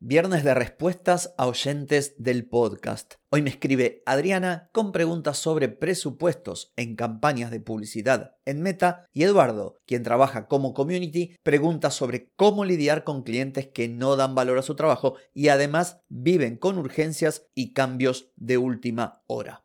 Viernes de respuestas a oyentes del podcast. Hoy me escribe Adriana con preguntas sobre presupuestos en campañas de publicidad en Meta y Eduardo, quien trabaja como community, pregunta sobre cómo lidiar con clientes que no dan valor a su trabajo y además viven con urgencias y cambios de última hora.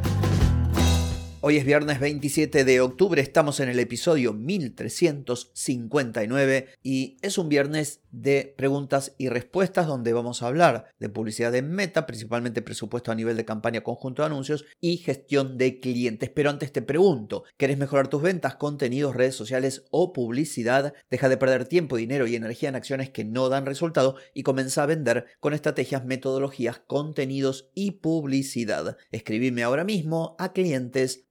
Hoy es viernes 27 de octubre, estamos en el episodio 1359 y es un viernes de preguntas y respuestas donde vamos a hablar de publicidad en meta, principalmente presupuesto a nivel de campaña conjunto de anuncios y gestión de clientes. Pero antes te pregunto, ¿querés mejorar tus ventas, contenidos, redes sociales o publicidad? Deja de perder tiempo, dinero y energía en acciones que no dan resultado y comienza a vender con estrategias, metodologías, contenidos y publicidad. Escribime ahora mismo a clientes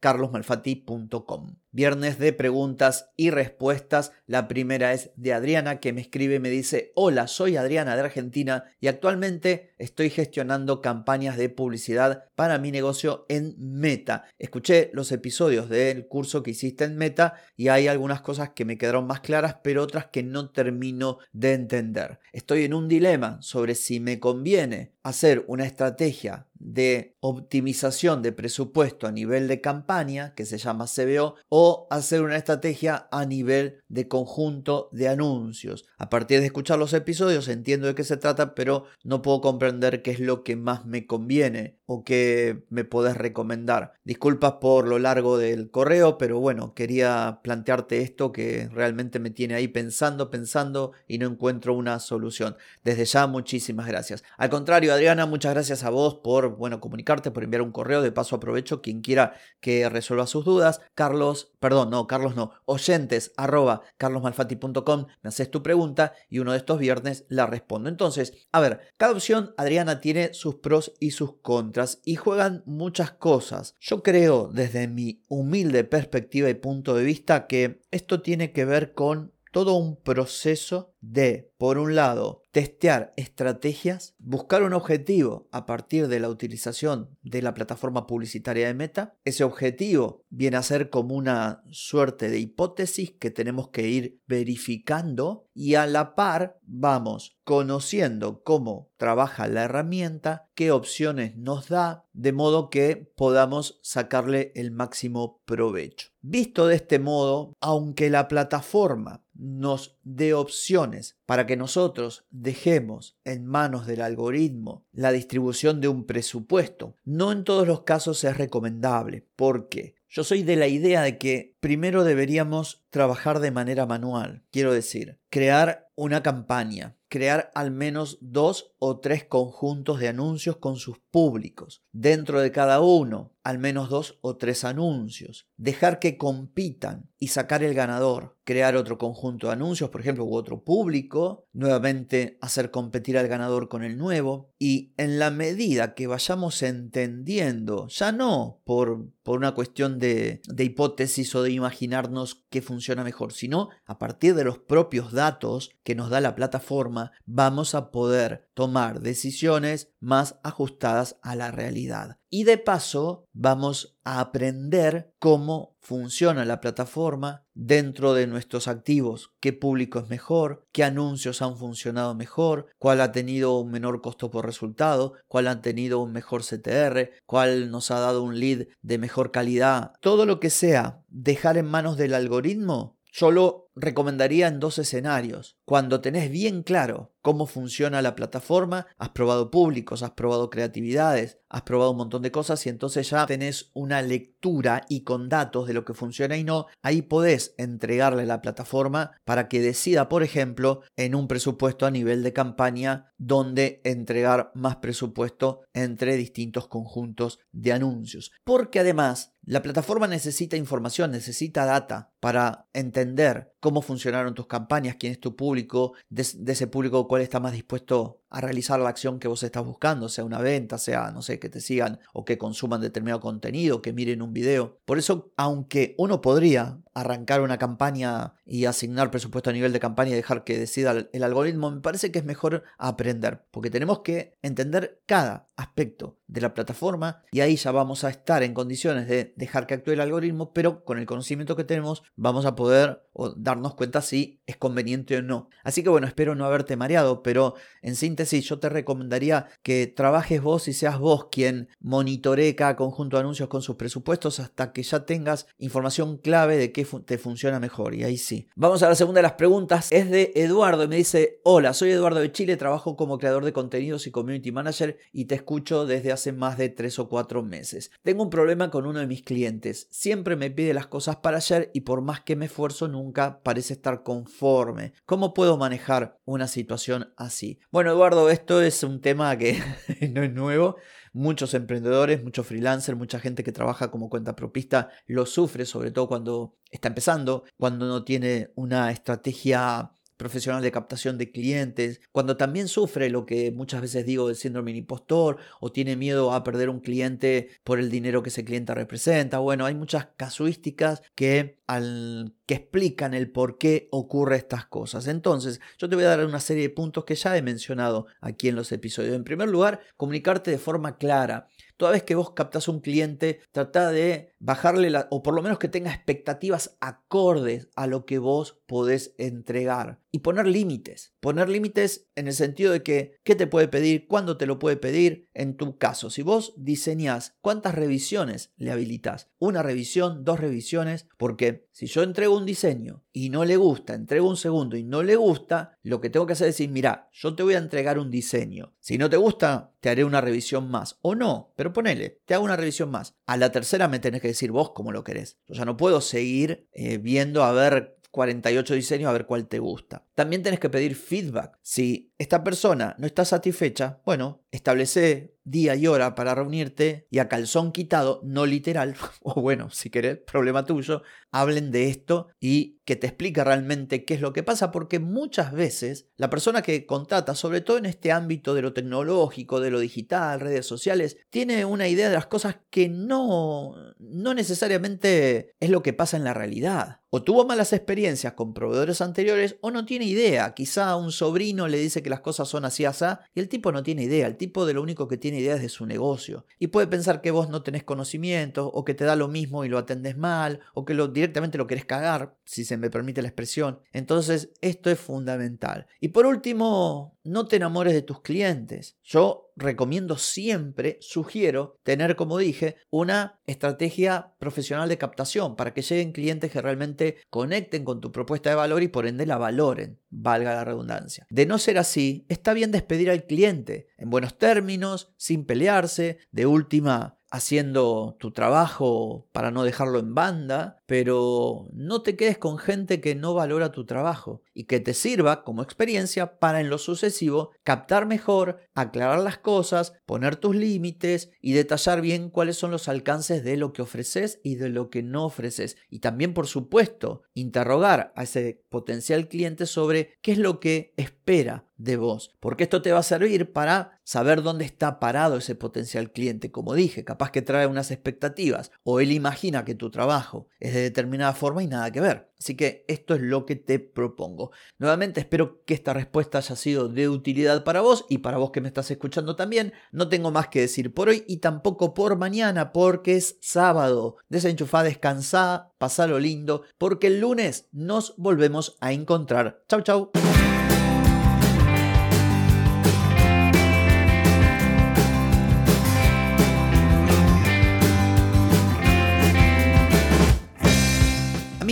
carlosmalfatti.com. Viernes de preguntas y respuestas. La primera es de Adriana que me escribe y me dice, hola, soy Adriana de Argentina y actualmente estoy gestionando campañas de publicidad para mi negocio en Meta. Escuché los episodios del curso que hiciste en Meta y hay algunas cosas que me quedaron más claras, pero otras que no termino de entender. Estoy en un dilema sobre si me conviene hacer una estrategia de optimización de presupuesto a nivel de campaña, que se llama CBO, o hacer una estrategia a nivel de conjunto de anuncios. A partir de escuchar los episodios entiendo de qué se trata, pero no puedo comprender qué es lo que más me conviene o qué me podés recomendar. Disculpas por lo largo del correo, pero bueno, quería plantearte esto que realmente me tiene ahí pensando, pensando y no encuentro una solución. Desde ya, muchísimas gracias. Al contrario, Adriana, muchas gracias a vos por, bueno, comunicarte, por enviar un correo. De paso aprovecho quien quiera que resuelva sus dudas. Carlos, perdón, no, Carlos no, oyentes arroba carlosmalfati.com, me haces tu pregunta y uno de estos viernes la respondo. Entonces, a ver, cada opción, Adriana, tiene sus pros y sus contras y juegan muchas cosas. Yo creo, desde mi humilde perspectiva y punto de vista, que esto tiene que ver con todo un proceso de, por un lado, testear estrategias, buscar un objetivo a partir de la utilización de la plataforma publicitaria de Meta. Ese objetivo viene a ser como una suerte de hipótesis que tenemos que ir verificando y a la par vamos conociendo cómo trabaja la herramienta, qué opciones nos da, de modo que podamos sacarle el máximo provecho. Visto de este modo, aunque la plataforma nos dé opciones para que nosotros dejemos en manos del algoritmo la distribución de un presupuesto, no en todos los casos es recomendable. ¿Por qué? Yo soy de la idea de que primero deberíamos trabajar de manera manual. Quiero decir, crear una campaña, crear al menos dos o tres conjuntos de anuncios con sus públicos. Dentro de cada uno, al menos dos o tres anuncios. Dejar que compitan y sacar el ganador. Crear otro conjunto de anuncios, por ejemplo, u otro público. Nuevamente hacer competir al ganador con el nuevo. Y en la medida que vayamos entendiendo, ya no por, por una cuestión de, de hipótesis o de imaginarnos qué funciona mejor, sino a partir de los propios datos que nos da la plataforma, vamos a poder tomar decisiones más ajustadas a la realidad. Y de paso vamos a aprender cómo funciona la plataforma dentro de nuestros activos, qué público es mejor, qué anuncios han funcionado mejor, cuál ha tenido un menor costo por resultado, cuál ha tenido un mejor CTR, cuál nos ha dado un lead de mejor calidad. Todo lo que sea dejar en manos del algoritmo, yo lo recomendaría en dos escenarios. Cuando tenés bien claro cómo funciona la plataforma, has probado públicos, has probado creatividades, has probado un montón de cosas y entonces ya tenés una lectura y con datos de lo que funciona y no, ahí podés entregarle la plataforma para que decida, por ejemplo, en un presupuesto a nivel de campaña, donde entregar más presupuesto entre distintos conjuntos de anuncios. Porque además, la plataforma necesita información, necesita data para entender cómo funcionaron tus campañas, quién es tu público, de, ese público cuál está más dispuesto a realizar la acción que vos estás buscando, sea una venta, sea, no sé, que te sigan o que consuman determinado contenido, que miren un video. Por eso, aunque uno podría arrancar una campaña y asignar presupuesto a nivel de campaña y dejar que decida el algoritmo, me parece que es mejor aprender, porque tenemos que entender cada aspecto de la plataforma y ahí ya vamos a estar en condiciones de dejar que actúe el algoritmo, pero con el conocimiento que tenemos vamos a poder darnos cuenta si es conveniente o no. Así que bueno, espero no haberte mareado, pero en síntesis yo te recomendaría que trabajes vos y seas vos quien monitoree cada conjunto de anuncios con sus presupuestos hasta que ya tengas información clave de qué te funciona mejor. Y ahí sí. Vamos a la segunda de las preguntas. Es de Eduardo y me dice, hola, soy Eduardo de Chile, trabajo como creador de contenidos y community manager y te escucho desde hace más de 3 o 4 meses. Tengo un problema con uno de mis clientes. Siempre me pide las cosas para ayer y por más que me esfuerzo nunca parece estar conforme. ¿Cómo puedo manejar una situación así? Bueno, Eduardo, esto es un tema que no es nuevo. Muchos emprendedores, muchos freelancers, mucha gente que trabaja como cuenta propista lo sufre, sobre todo cuando está empezando, cuando no tiene una estrategia profesional de captación de clientes, cuando también sufre lo que muchas veces digo del síndrome impostor o tiene miedo a perder un cliente por el dinero que ese cliente representa. Bueno, hay muchas casuísticas que, al, que explican el por qué ocurre estas cosas. Entonces, yo te voy a dar una serie de puntos que ya he mencionado aquí en los episodios. En primer lugar, comunicarte de forma clara. Toda vez que vos captas un cliente, trata de bajarle la, o por lo menos que tenga expectativas acordes a lo que vos podés entregar y poner límites. Poner límites en el sentido de que qué te puede pedir, cuándo te lo puede pedir. En tu caso, si vos diseñás cuántas revisiones le habilitas, una revisión, dos revisiones, porque si yo entrego un diseño y no le gusta, entrego un segundo y no le gusta, lo que tengo que hacer es decir, mira, yo te voy a entregar un diseño. Si no te gusta, te haré una revisión más. O no, pero ponele, te hago una revisión más. A la tercera me tenés que decir vos cómo lo querés. Yo ya no puedo seguir eh, viendo a ver 48 diseños a ver cuál te gusta. También tenés que pedir feedback. Si esta persona no está satisfecha, bueno, establece día y hora para reunirte y a calzón quitado, no literal, o bueno, si querés, problema tuyo, hablen de esto y que te explique realmente qué es lo que pasa, porque muchas veces la persona que contrata, sobre todo en este ámbito de lo tecnológico, de lo digital, redes sociales, tiene una idea de las cosas que no, no necesariamente es lo que pasa en la realidad. O tuvo malas experiencias con proveedores anteriores o no tiene idea. Quizá un sobrino le dice que las cosas son así, así, y el tipo no tiene idea. El tipo de lo único que tiene idea es de su negocio. Y puede pensar que vos no tenés conocimiento, o que te da lo mismo y lo atendés mal, o que lo, directamente lo querés cagar, si se me permite la expresión. Entonces, esto es fundamental. Y por último, no te enamores de tus clientes. Yo recomiendo siempre, sugiero tener, como dije, una estrategia profesional de captación para que lleguen clientes que realmente conecten con tu propuesta de valor y por ende la valoren, valga la redundancia. De no ser así, está bien despedir al cliente en buenos términos, sin pelearse, de última haciendo tu trabajo para no dejarlo en banda, pero no te quedes con gente que no valora tu trabajo y que te sirva como experiencia para en lo sucesivo captar mejor, aclarar las cosas, poner tus límites y detallar bien cuáles son los alcances de lo que ofreces y de lo que no ofreces. Y también, por supuesto, interrogar a ese potencial cliente sobre qué es lo que espera de vos, porque esto te va a servir para saber dónde está parado ese potencial cliente. Como dije, capaz que trae unas expectativas o él imagina que tu trabajo es de determinada forma y nada que ver. Así que esto es lo que te propongo. Nuevamente espero que esta respuesta haya sido de utilidad para vos y para vos que me estás escuchando también. No tengo más que decir por hoy y tampoco por mañana porque es sábado. Desenchufá, descansá, lo lindo porque el lunes nos volvemos a encontrar. Chau chau.